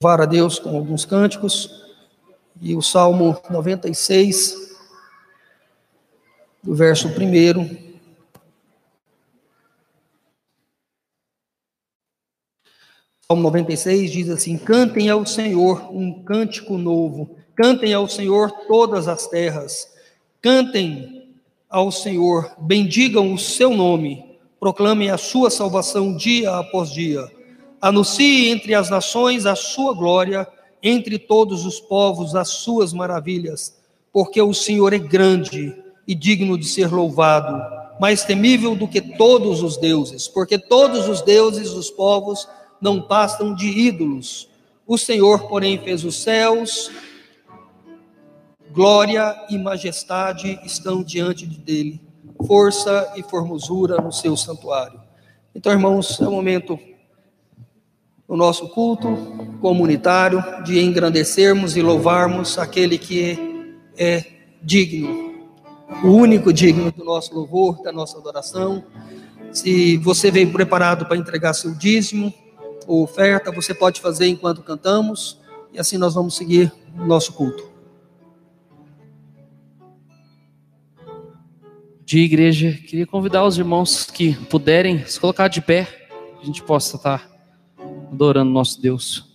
louvar a Deus com alguns cânticos. E o Salmo 96, do verso 1. Salmo 96 diz assim: Cantem ao Senhor um cântico novo, cantem ao Senhor todas as terras, cantem ao Senhor, bendigam o seu nome, proclamem a sua salvação dia após dia. Anuncie entre as nações a sua glória, entre todos os povos as suas maravilhas, porque o Senhor é grande e digno de ser louvado, mais temível do que todos os deuses, porque todos os deuses dos povos não passam de ídolos. O Senhor, porém, fez os céus, glória e majestade estão diante dele, força e formosura no seu santuário. Então, irmãos, é o momento no nosso culto comunitário de engrandecermos e louvarmos aquele que é digno, o único digno do nosso louvor, da nossa adoração. Se você veio preparado para entregar seu dízimo ou oferta, você pode fazer enquanto cantamos, e assim nós vamos seguir o nosso culto. De igreja, queria convidar os irmãos que puderem se colocar de pé, a gente possa estar adorando nosso Deus.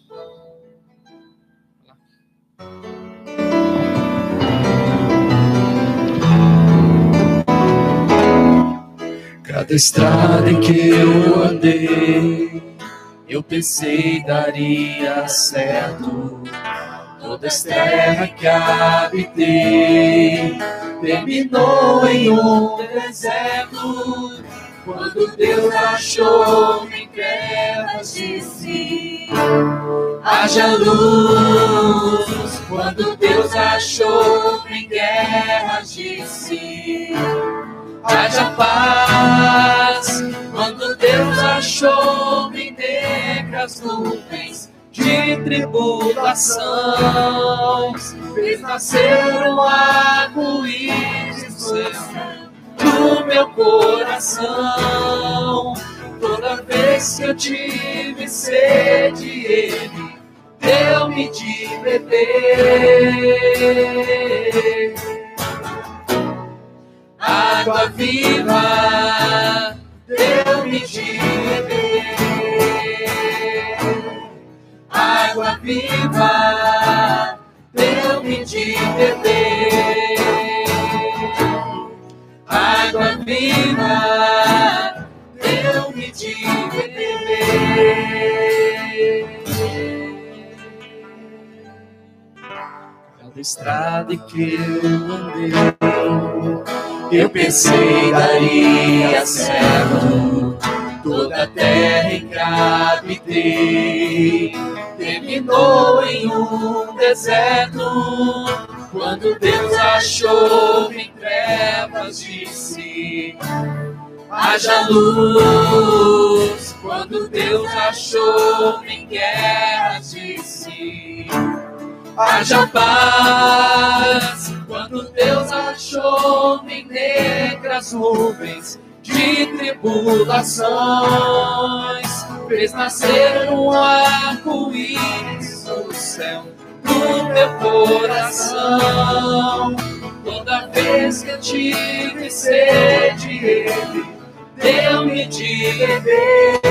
Cada estrada em que eu andei, eu pensei daria certo. Toda esta que habitei terminou em um deserto quando Deus achou trevas, disse: haja luz. Quando Deus achou em guerras, disse: haja paz. Quando Deus achou em negras nuvens de tribulações, fez nascer um arco-íris do meu coração. Vez que eu tive sede, Ele deu-me de beber. Água viva, deu-me de beber. Água viva, deu-me de beber água viva. Cada estrada que eu andei, eu pensei daria certo. Toda a terra habitei terminou em um deserto quando Deus achou em trevas, disse: haja luz. Quando Deus achou em guerras, disse: haja paz. Quando Deus achou em negras nuvens de tribulações, fez nascer um arco-íris no céu no meu coração. Toda vez que eu tive sede, Ele deu-me de beber.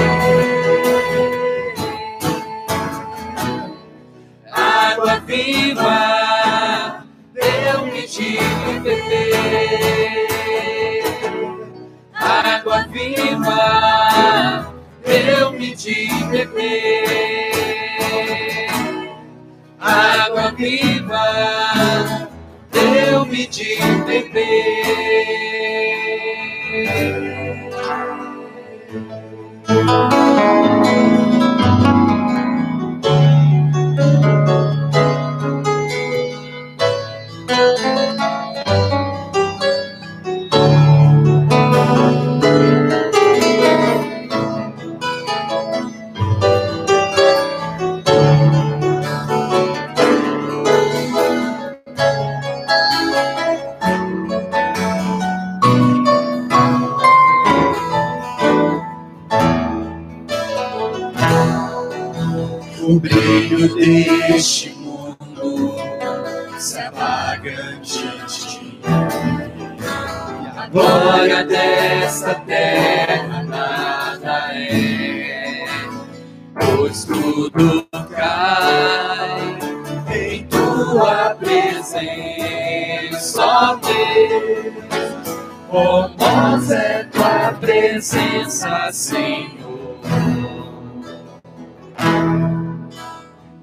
Água viva, deu-me de beber. Água viva, deu-me de beber água viva, deu-me de beber. Thank you. Glória desta terra nada é, pois tudo cai em tua presença, ó Deus. Formosa é tua presença, Senhor.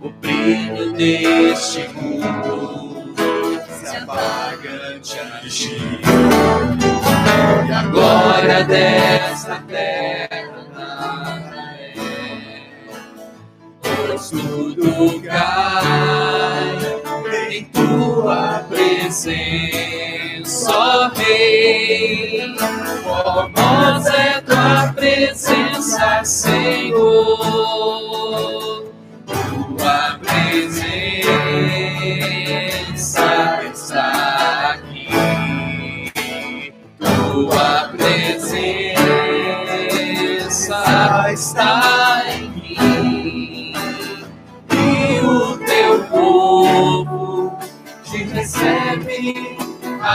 O brilho deste mundo desta terra nada é, pois tudo cai em tua presença, ó Rei.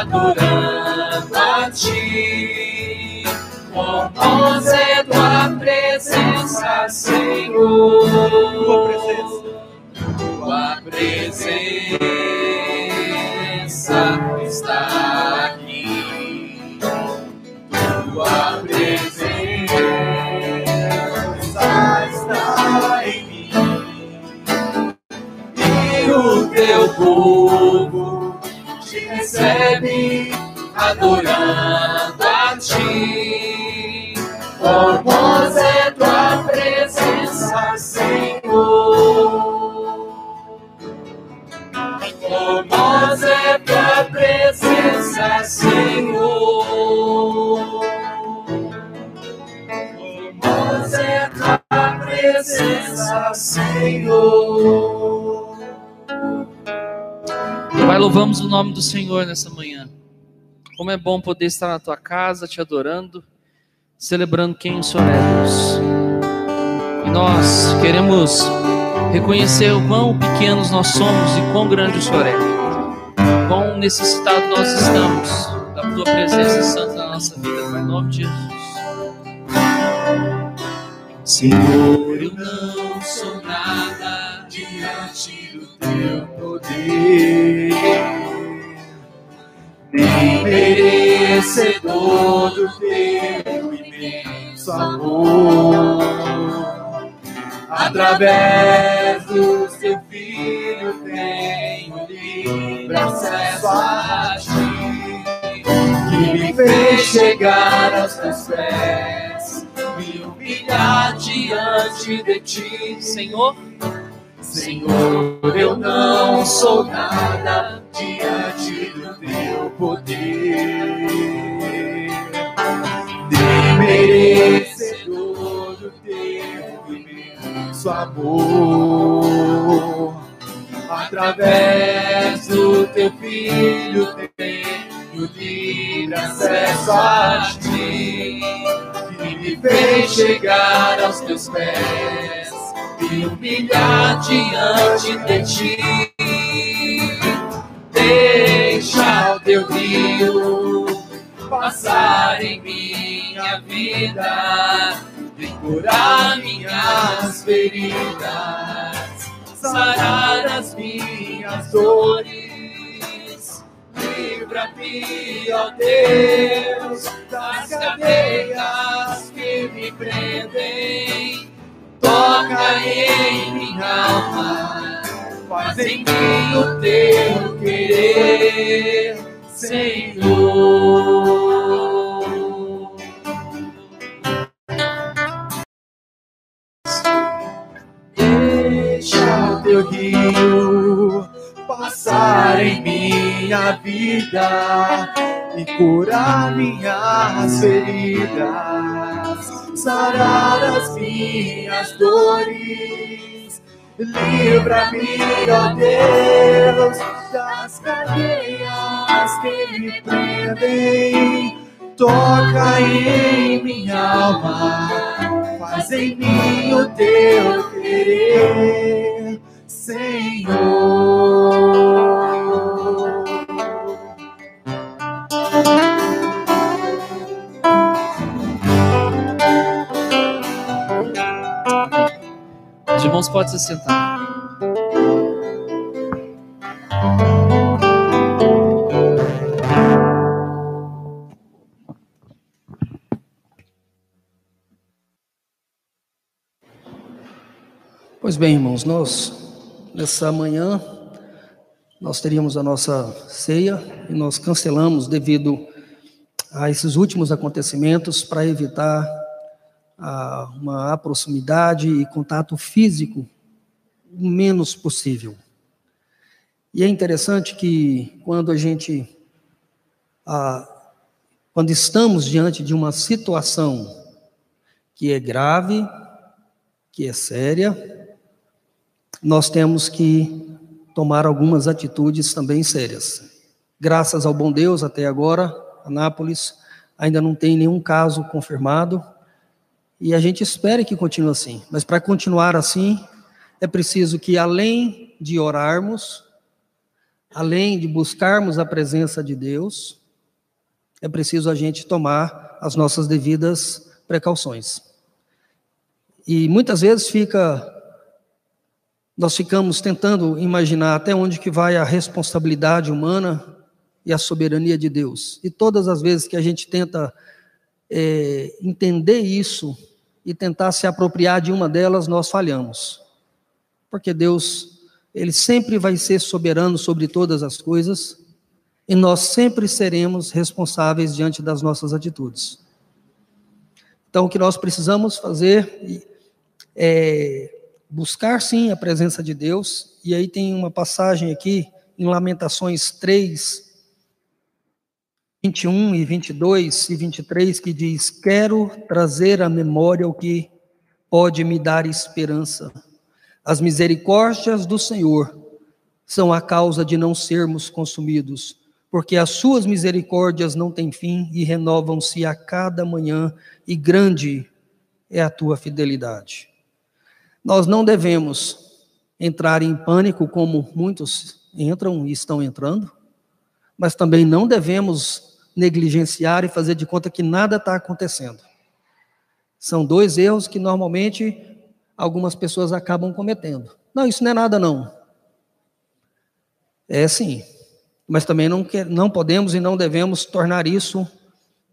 Adorando a ti. Formosa é tua presença, Senhor. Tua presença está recebe adorando louvamos o nome do Senhor nessa manhã. Como é bom poder estar na tua casa, te adorando, celebrando quem o Senhor é, Deus. E nós queremos reconhecer o quão pequenos nós somos e quão grande o Senhor é. Quão necessitado nós estamos da tua presença santa na nossa vida, Pai, em nome de Jesus. Senhor, eu não sou nada diante do teu poder, nem merecedor do teu imenso amor. Através do teu filho tenho livre acesso a ti, que me fez chegar aos teus pés, me humilhar diante de ti, Senhor, Senhor, eu não sou nada diante do teu poder, nem merecedor do teu imenso amor. Através do teu filho tenho livre acesso a ti, que me fez chegar aos teus pés me humilhar diante de ti. Deixa o teu rio passar em minha vida, vem curar minhas feridas, sarar as minhas dores. Livra-me, ó Deus, das cadeias que me prendem toca em minha alma, faz em mim o teu querer, Senhor. Deixa o teu rio passar em minha vida e curar minhas feridas sarar as minhas dores. Livra-me, ó Deus, das cadeias que me prendem. Toca em minha alma, faz em mim o teu querer, Senhor. Irmãos podem se sentar. Pois bem, irmãos, nós, nessa manhã, nós teríamos a nossa ceia e nós cancelamos devido a esses últimos acontecimentos para evitar a, uma proximidade e contato físico o menos possível. E é interessante que quando a gente, quando estamos diante de uma situação que é grave, que é séria, nós temos que tomar algumas atitudes também sérias. Graças ao bom Deus, até agora, Anápolis ainda não tem nenhum caso confirmado, e a gente espera que continue assim. Mas para continuar assim, é preciso que, além de orarmos, além de buscarmos a presença de Deus, é preciso a gente tomar as nossas devidas precauções. E muitas vezes fica nós ficamos tentando imaginar até onde que vai a responsabilidade humana e a soberania de Deus. E todas as vezes que a gente tenta é, entender isso e tentar se apropriar de uma delas, nós falhamos. Porque Deus, Ele sempre vai ser soberano sobre todas as coisas e nós sempre seremos responsáveis diante das nossas atitudes. Então, o que nós precisamos fazer é buscar sim a presença de Deus, e aí tem uma passagem aqui em Lamentações 3, 21 e 22 e 23 que diz: Quero trazer à memória o que pode me dar esperança. As misericórdias do Senhor são a causa de não sermos consumidos, porque as suas misericórdias não têm fim e renovam-se a cada manhã, e grande é a tua fidelidade. Nós não devemos entrar em pânico como muitos entram e estão entrando, mas também não devemos negligenciar e fazer de conta que nada está acontecendo. São dois erros que normalmente algumas pessoas acabam cometendo. Não, isso não é nada, não. É sim. Mas também não, quer, não podemos e não devemos tornar isso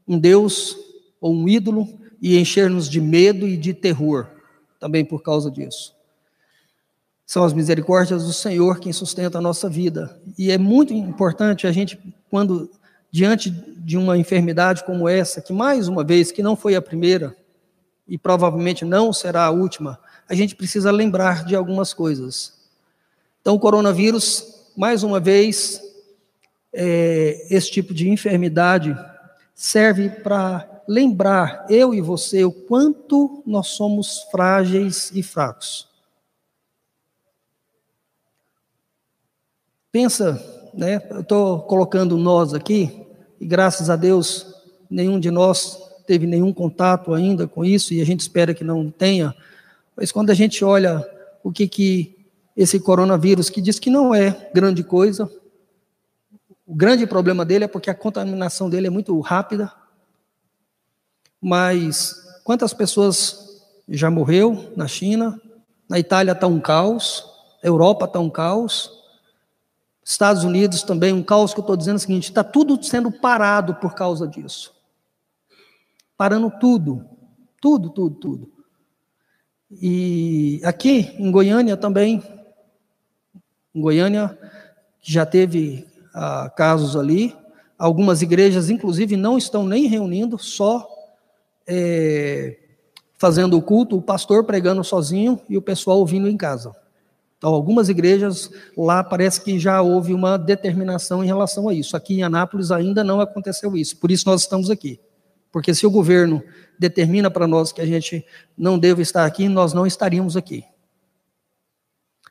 um Deus ou um ídolo e encher-nos de medo e de terror também por causa disso. São as misericórdias do Senhor quem sustenta a nossa vida. E é muito importante a gente, quando diante de uma enfermidade como essa, que mais uma vez, que não foi a primeira, e provavelmente não será a última, a gente precisa lembrar de algumas coisas. Então, o coronavírus, mais uma vez, é, esse tipo de enfermidade serve para lembrar, eu e você, o quanto nós somos frágeis e fracos. Pensa, né? Eu estou colocando nós aqui, e graças a Deus, nenhum de nós teve nenhum contato ainda com isso, e a gente espera que não tenha. Mas quando a gente olha o que, que esse coronavírus, que diz que não é grande coisa, o grande problema dele é porque a contaminação dele é muito rápida, mas quantas pessoas já morreu na China? Na Itália está um caos, a Europa está um caos, Estados Unidos também um caos que eu estou dizendo é o seguinte: está tudo sendo parado por causa disso. Parando tudo, tudo, tudo, tudo. E aqui em Goiânia também, em Goiânia, já teve ah, casos ali, algumas igrejas, inclusive, não estão nem reunindo, só é, fazendo o culto, o pastor pregando sozinho e o pessoal ouvindo em casa. Então, algumas igrejas lá parece que já houve uma determinação em relação a isso. Aqui em Anápolis ainda não aconteceu isso, por isso nós estamos aqui. Porque se o governo determina para nós que a gente não deve estar aqui, nós não estaríamos aqui.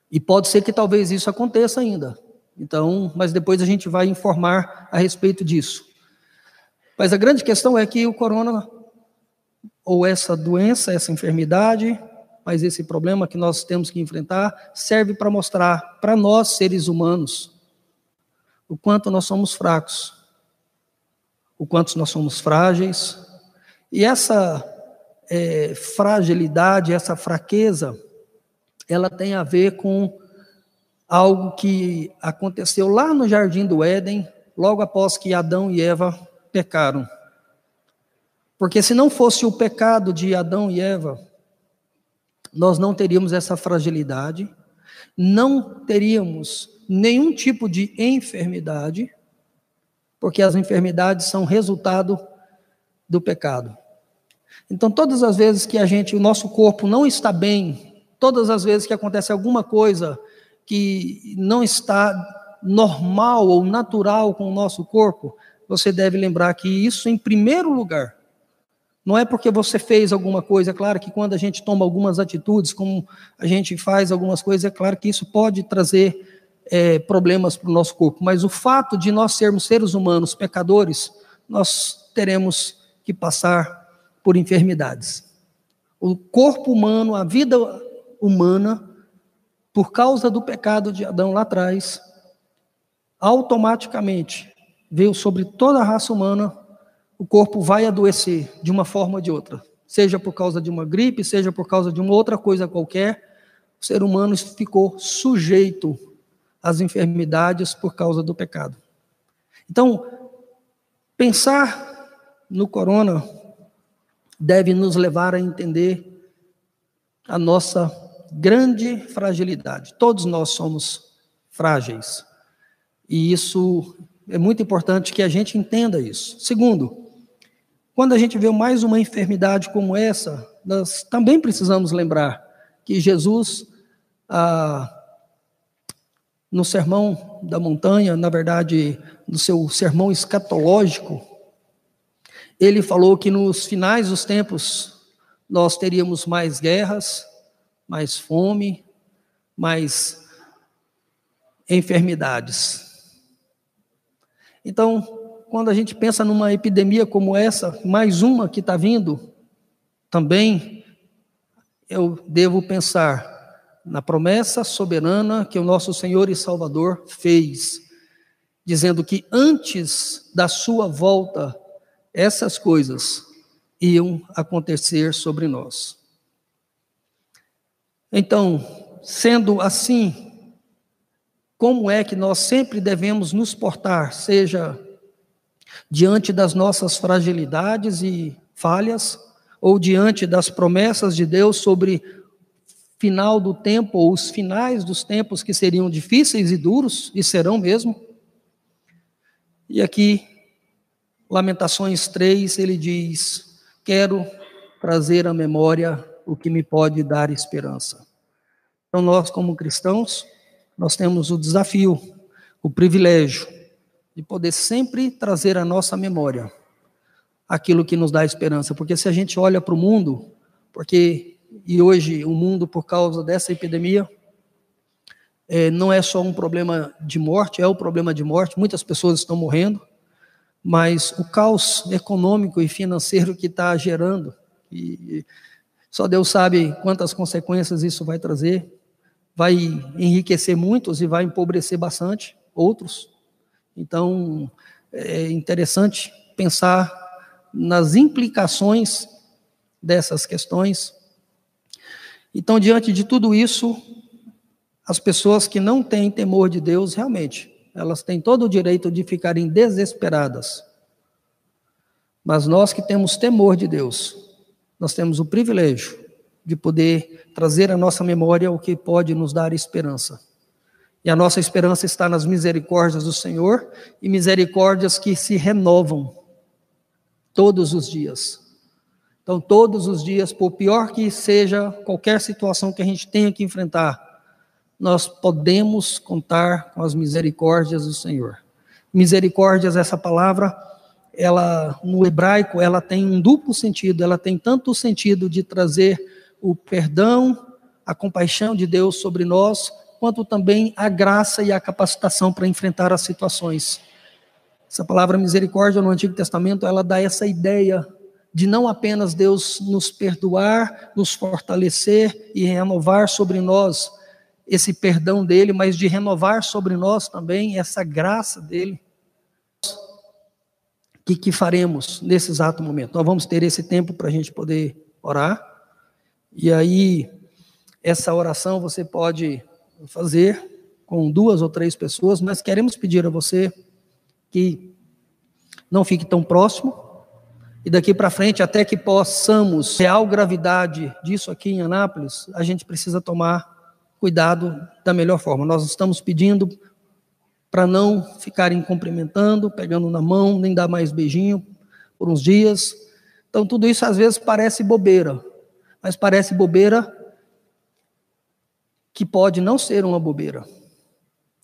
E pode ser que talvez isso aconteça ainda. Então, mas depois a gente vai informar a respeito disso. Mas a grande questão é que o corona ou essa doença, essa enfermidade, mas esse problema que nós temos que enfrentar serve para mostrar para nós, seres humanos, o quanto nós somos fracos, o quanto nós somos frágeis. E essa é, fragilidade, essa fraqueza, ela tem a ver com algo que aconteceu lá no jardim do Éden, logo após que Adão e Eva pecaram. Porque se não fosse o pecado de Adão e Eva, nós não teríamos essa fragilidade, não teríamos nenhum tipo de enfermidade, porque as enfermidades são resultado do pecado. Então, todas as vezes que a gente, o nosso corpo não está bem, todas as vezes que acontece alguma coisa que não está normal ou natural com o nosso corpo, você deve lembrar que isso, em primeiro lugar, não é porque você fez alguma coisa, é claro que quando a gente toma algumas atitudes, como a gente faz algumas coisas, é claro que isso pode trazer é, problemas para o nosso corpo, mas o fato de nós sermos seres humanos pecadores, nós teremos que passar por enfermidades. O corpo humano, a vida humana, por causa do pecado de Adão lá atrás, automaticamente veio sobre toda a raça humana, o corpo vai adoecer de uma forma ou de outra, seja por causa de uma gripe, seja por causa de uma outra coisa qualquer, o ser humano ficou sujeito às enfermidades por causa do pecado. Então, pensar no corona deve nos levar a entender a nossa grande fragilidade. Todos nós somos frágeis. E isso é muito importante que a gente entenda isso. Segundo, quando a gente vê mais uma enfermidade como essa, nós também precisamos lembrar que Jesus, ah, no sermão da montanha, na verdade, no seu sermão escatológico, ele falou que nos finais dos tempos nós teríamos mais guerras, mais fome, mais enfermidades. Então, quando a gente pensa numa epidemia como essa, mais uma que está vindo, também eu devo pensar na promessa soberana que o nosso Senhor e Salvador fez, dizendo que antes da sua volta essas coisas iam acontecer sobre nós. Então, sendo assim, como é que nós sempre devemos nos portar, seja diante das nossas fragilidades e falhas, ou diante das promessas de Deus sobre final do tempo, ou os finais dos tempos que seriam difíceis e duros, e serão mesmo. E aqui Lamentações 3, ele diz: Quero trazer à memória o que me pode dar esperança. Então, nós, como cristãos, nós temos o desafio, o privilégio de poder sempre trazer à nossa memória aquilo que nos dá esperança, porque se a gente olha para o mundo, porque e hoje o mundo por causa dessa epidemia é, não é só um problema de morte, é o um problema de morte. Muitas pessoas estão morrendo, mas o caos econômico e financeiro que está gerando, e só Deus sabe quantas consequências isso vai trazer, vai enriquecer muitos e vai empobrecer bastante outros. Então, é interessante pensar nas implicações dessas questões. Então, diante de tudo isso, as pessoas que não têm temor de Deus, realmente, elas têm todo o direito de ficarem desesperadas. Mas nós que temos temor de Deus, nós temos o privilégio de poder trazer à nossa memória o que pode nos dar esperança. E a nossa esperança está nas misericórdias do Senhor e misericórdias que se renovam todos os dias. Então, todos os dias, por pior que seja qualquer situação que a gente tenha que enfrentar, nós podemos contar com as misericórdias do Senhor. Misericórdias, essa palavra, ela no hebraico, ela tem um duplo sentido, ela tem tanto o sentido de trazer o perdão, a compaixão de Deus sobre nós, quanto também a graça e a capacitação para enfrentar as situações. Essa palavra misericórdia no Antigo Testamento, ela dá essa ideia de não apenas Deus nos perdoar, nos fortalecer e renovar sobre nós esse perdão dele, mas de renovar sobre nós também essa graça dele. O que, que faremos nesse exato momento? Nós vamos ter esse tempo para a gente poder orar, e aí essa oração você pode fazer com duas ou três pessoas, mas queremos pedir a você que não fique tão próximo, e daqui para frente, até que possamos real gravidade disso aqui em Anápolis, a gente precisa tomar cuidado da melhor forma. Nós estamos pedindo para não ficarem cumprimentando, pegando na mão, nem dar mais beijinho por uns dias. Então, tudo isso às vezes parece bobeira, mas parece bobeira que pode não ser uma bobeira.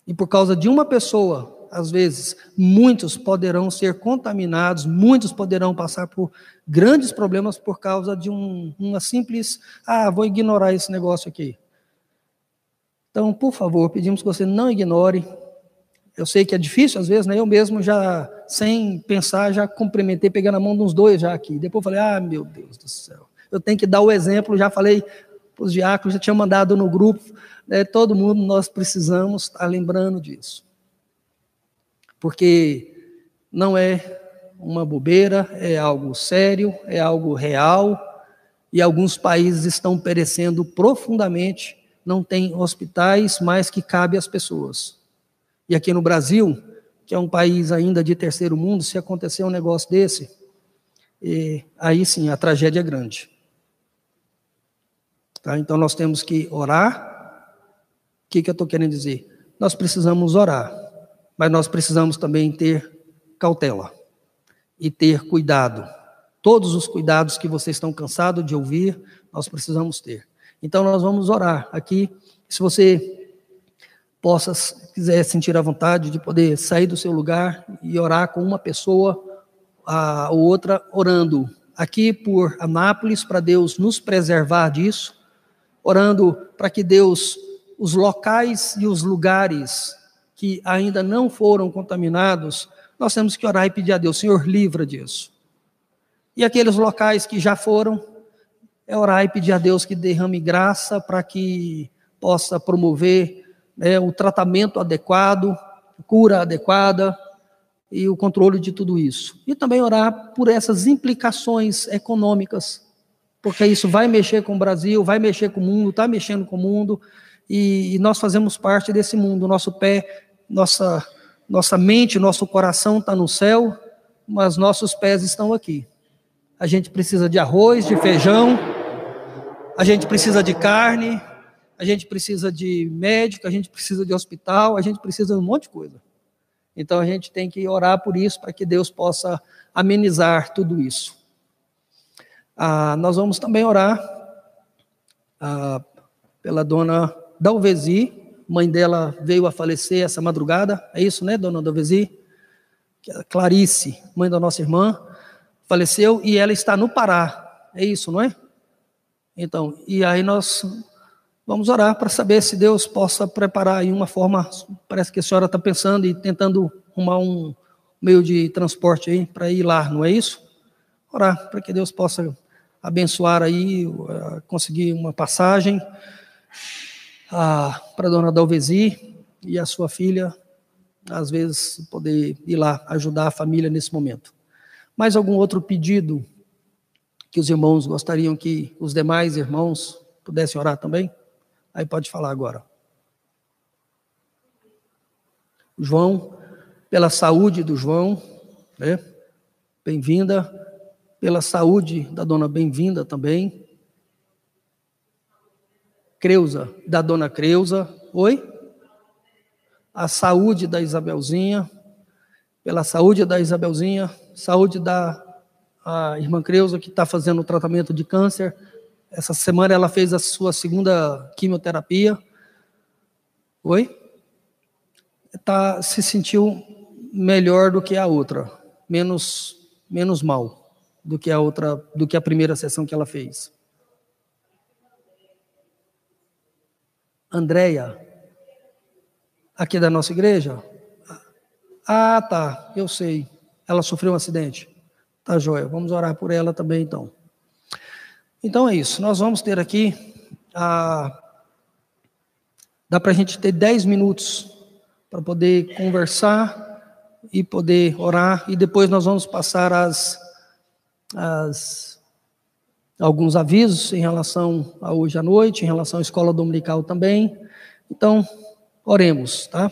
E por causa de uma pessoa às vezes, muitos poderão ser contaminados, muitos poderão passar por grandes problemas por causa de um, uma simples, ah, vou ignorar esse negócio aqui. Então, por favor, pedimos que você não ignore. Eu sei que é difícil às vezes, né? Eu mesmo já, sem pensar, já cumprimentei, pegando a mão de uns dois já aqui. Depois falei, ah, meu Deus do céu. Eu tenho que dar o exemplo, já falei os diáconos, já tinha mandado no grupo, né? todo mundo, nós precisamos estar lembrando disso porque não é uma bobeira, é algo sério, é algo real, e alguns países estão perecendo profundamente, não tem hospitais mais que cabe às pessoas. E aqui no Brasil, que é um país ainda de terceiro mundo, se acontecer um negócio desse, aí sim a tragédia é grande. Tá? Então nós temos que orar. O que, que eu estou querendo dizer? Nós precisamos orar mas nós precisamos também ter cautela e ter cuidado. Todos os cuidados que vocês estão cansados de ouvir, nós precisamos ter. Então nós vamos orar aqui. Se você possa, quiser sentir a vontade de poder sair do seu lugar e orar com uma pessoa a, ou outra orando aqui por Anápolis, para Deus nos preservar disso, orando para que Deus, os locais e os lugares que ainda não foram contaminados, nós temos que orar e pedir a Deus, Senhor, livra disso. E aqueles locais que já foram, é orar e pedir a Deus que derrame graça para que possa promover né, o tratamento adequado, cura adequada e o controle de tudo isso. E também orar por essas implicações econômicas, porque isso vai mexer com o Brasil, vai mexer com o mundo, está mexendo com o mundo, e, e nós fazemos parte desse mundo. Nosso pé nossa, nossa mente, nosso coração está no céu, mas nossos pés estão aqui. A gente precisa de arroz, de feijão, a gente precisa de carne, a gente precisa de médico, a gente precisa de hospital, a gente precisa de um monte de coisa. Então a gente tem que orar por isso, para que Deus possa amenizar tudo isso. Ah, nós vamos também orar ah, pela dona Dalvesi, mãe dela veio a falecer essa madrugada, é isso, né, dona Dovesi? Clarice, mãe da nossa irmã, faleceu e ela está no Pará, é isso, não é? Então, e aí nós vamos orar para saber se Deus possa preparar aí uma forma, parece que a senhora está pensando e tentando arrumar um meio de transporte aí para ir lá, não é isso? Orar para que Deus possa abençoar aí, conseguir uma passagem, para a dona Dalvesi e a sua filha, às vezes, poder ir lá ajudar a família nesse momento. Mais algum outro pedido que os irmãos gostariam que os demais irmãos pudessem orar também? Aí pode falar agora. João, pela saúde do João, né? Bem-vinda. Pela saúde da dona Bem-vinda também. Creuza, da dona Creuza. Oi? A saúde da Isabelzinha. Pela saúde da Isabelzinha. Saúde da irmã Creuza, que está fazendo o tratamento de câncer. Essa semana ela fez a sua segunda quimioterapia. Oi? Tá, se sentiu melhor do que a outra, menos menos mal do que a outra, do que a primeira sessão que ela fez. Andréia, aqui da nossa igreja? Ah, tá, eu sei. Ela sofreu um acidente. Tá, joia. Vamos orar por ela também, então. Então é isso. Nós vamos ter aqui. Dá para a gente ter 10 minutos para poder conversar e poder orar, e depois nós vamos passar as, as alguns avisos em relação a hoje à noite, em relação à escola dominical também. Então, oremos, tá?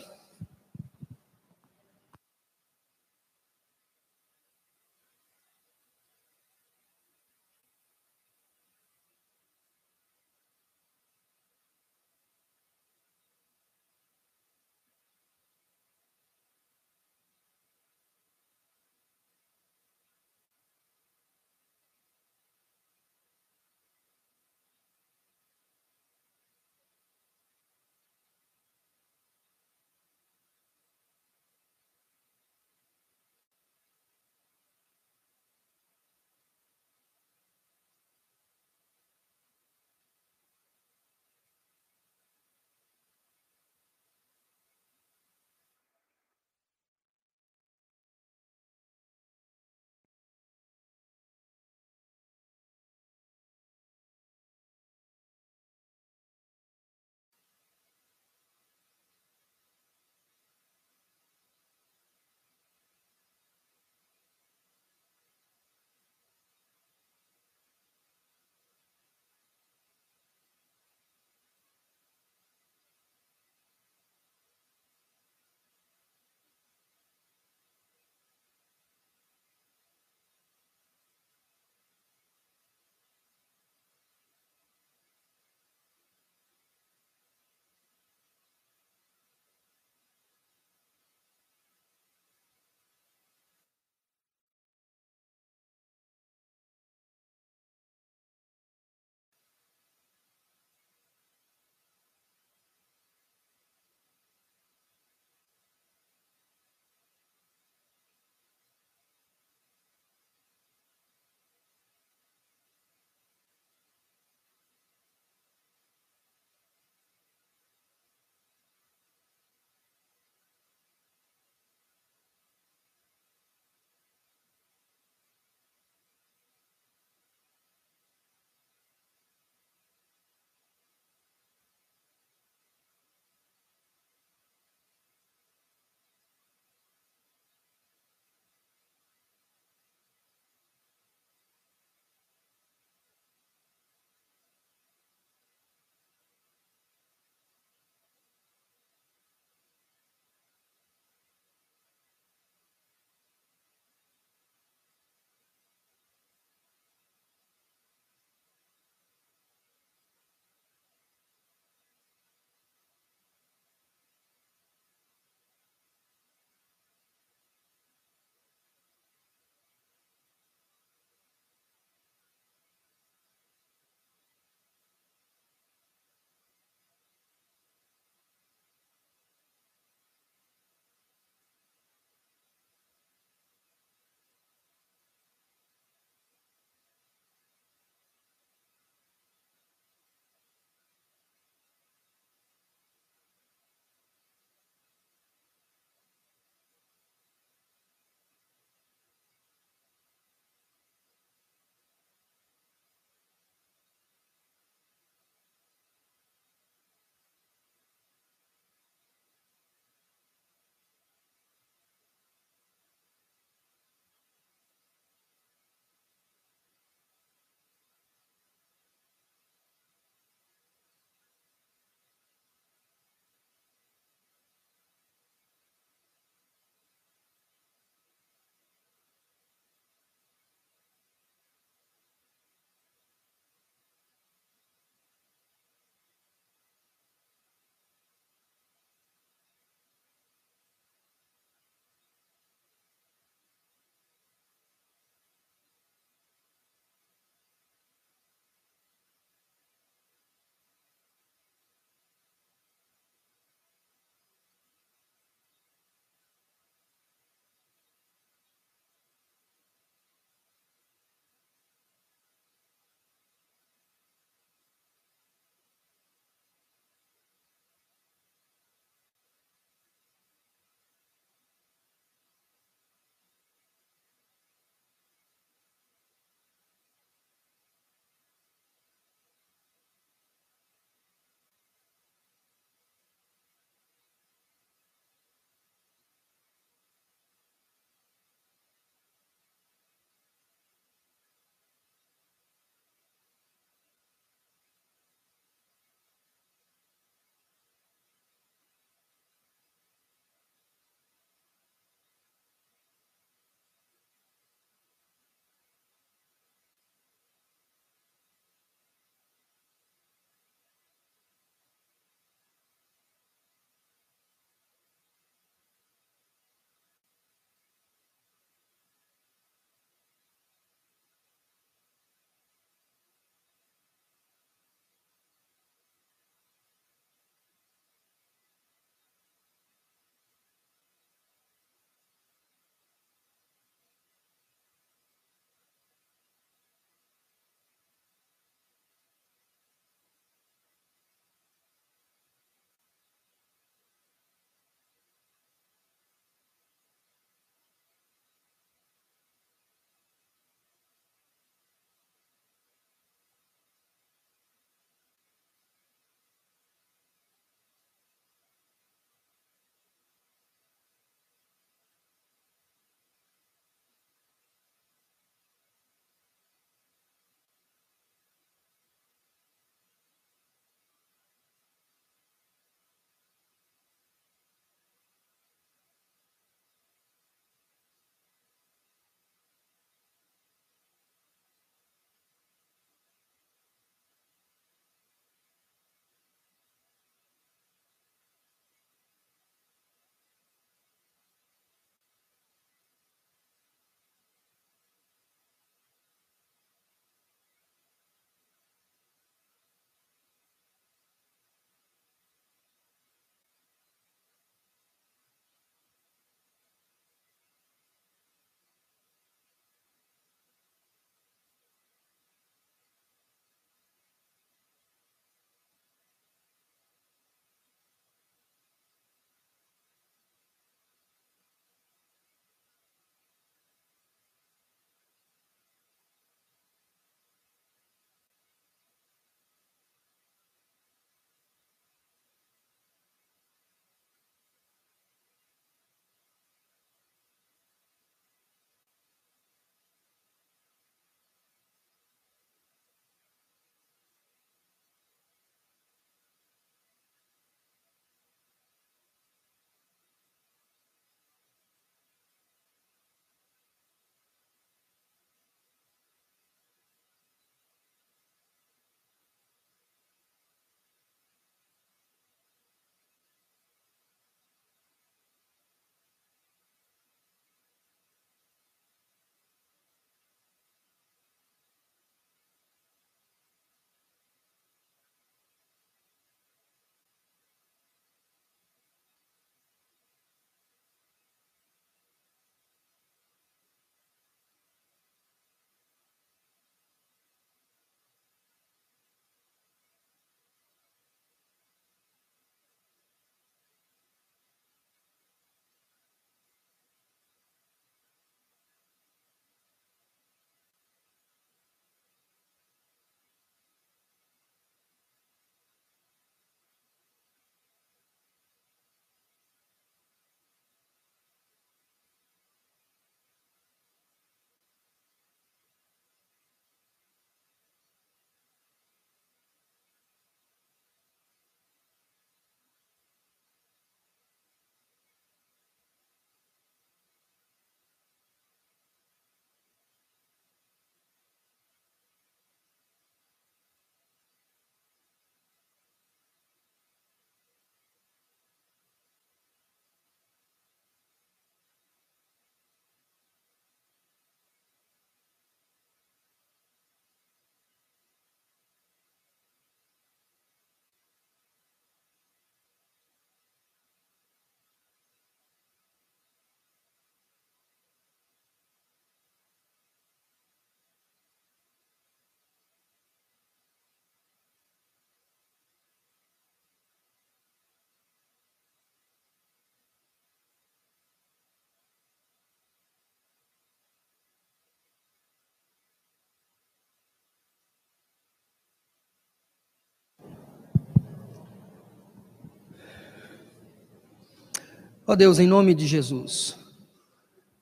Ó Deus, em nome de Jesus,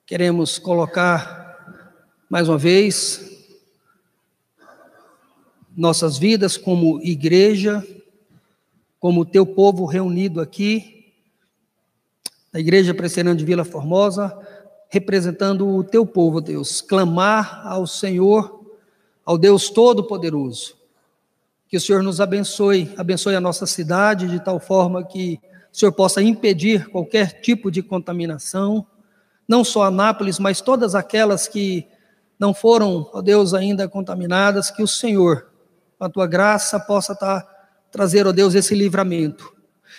queremos colocar mais uma vez nossas vidas como igreja, como teu povo reunido aqui, na Igreja Presbiteriana de Vila Formosa, representando o teu povo, Deus, clamar ao Senhor, ao Deus Todo-Poderoso, que o Senhor nos abençoe, abençoe a nossa cidade de tal forma que o Senhor possa impedir qualquer tipo de contaminação, não só Anápolis, mas todas aquelas que não foram, ó Deus, ainda contaminadas, que o Senhor com a tua graça, possa tá, trazer, ó Deus, esse livramento.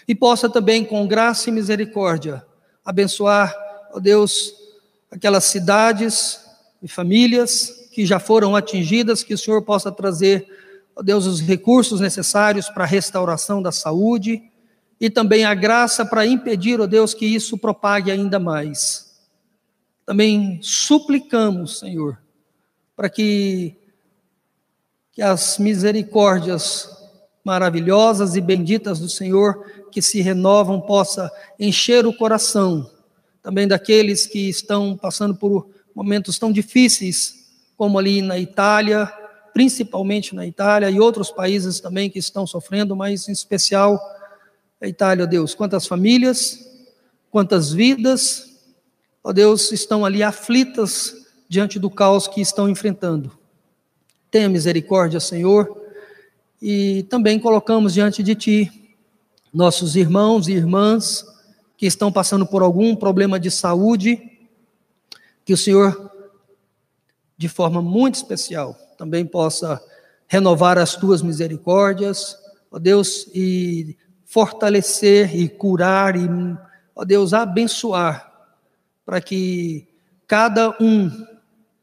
E possa também, com graça e misericórdia, abençoar, ó Deus, aquelas cidades e famílias que já foram atingidas, que o Senhor possa trazer, ó Deus, os recursos necessários para a restauração da saúde e também a graça para impedir, ó Deus, que isso propague ainda mais. Também suplicamos, Senhor, para que que as misericórdias maravilhosas e benditas do Senhor que se renovam possa encher o coração também daqueles que estão passando por momentos tão difíceis como ali na Itália, principalmente na Itália e outros países também que estão sofrendo, mas em especial a Itália, Deus, quantas famílias, quantas vidas, ó Deus, estão ali aflitas diante do caos que estão enfrentando. Tenha misericórdia, Senhor. E também colocamos diante de Ti nossos irmãos e irmãs que estão passando por algum problema de saúde, que o Senhor, de forma muito especial, também possa renovar as tuas misericórdias, ó Deus, e fortalecer e curar e, ó Deus, abençoar, para que cada um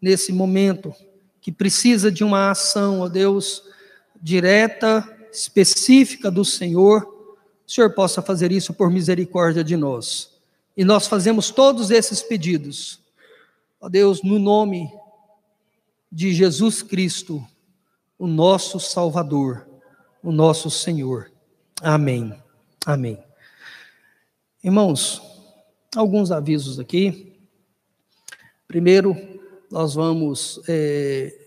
nesse momento que precisa de uma ação, ó Deus, direta, específica do Senhor, o Senhor possa fazer isso por misericórdia de nós. E nós fazemos todos esses pedidos, ó Deus, no nome de Jesus Cristo, o nosso Salvador, o nosso Senhor. Amém. Amém. Irmãos, alguns avisos aqui. Primeiro, nós vamos é,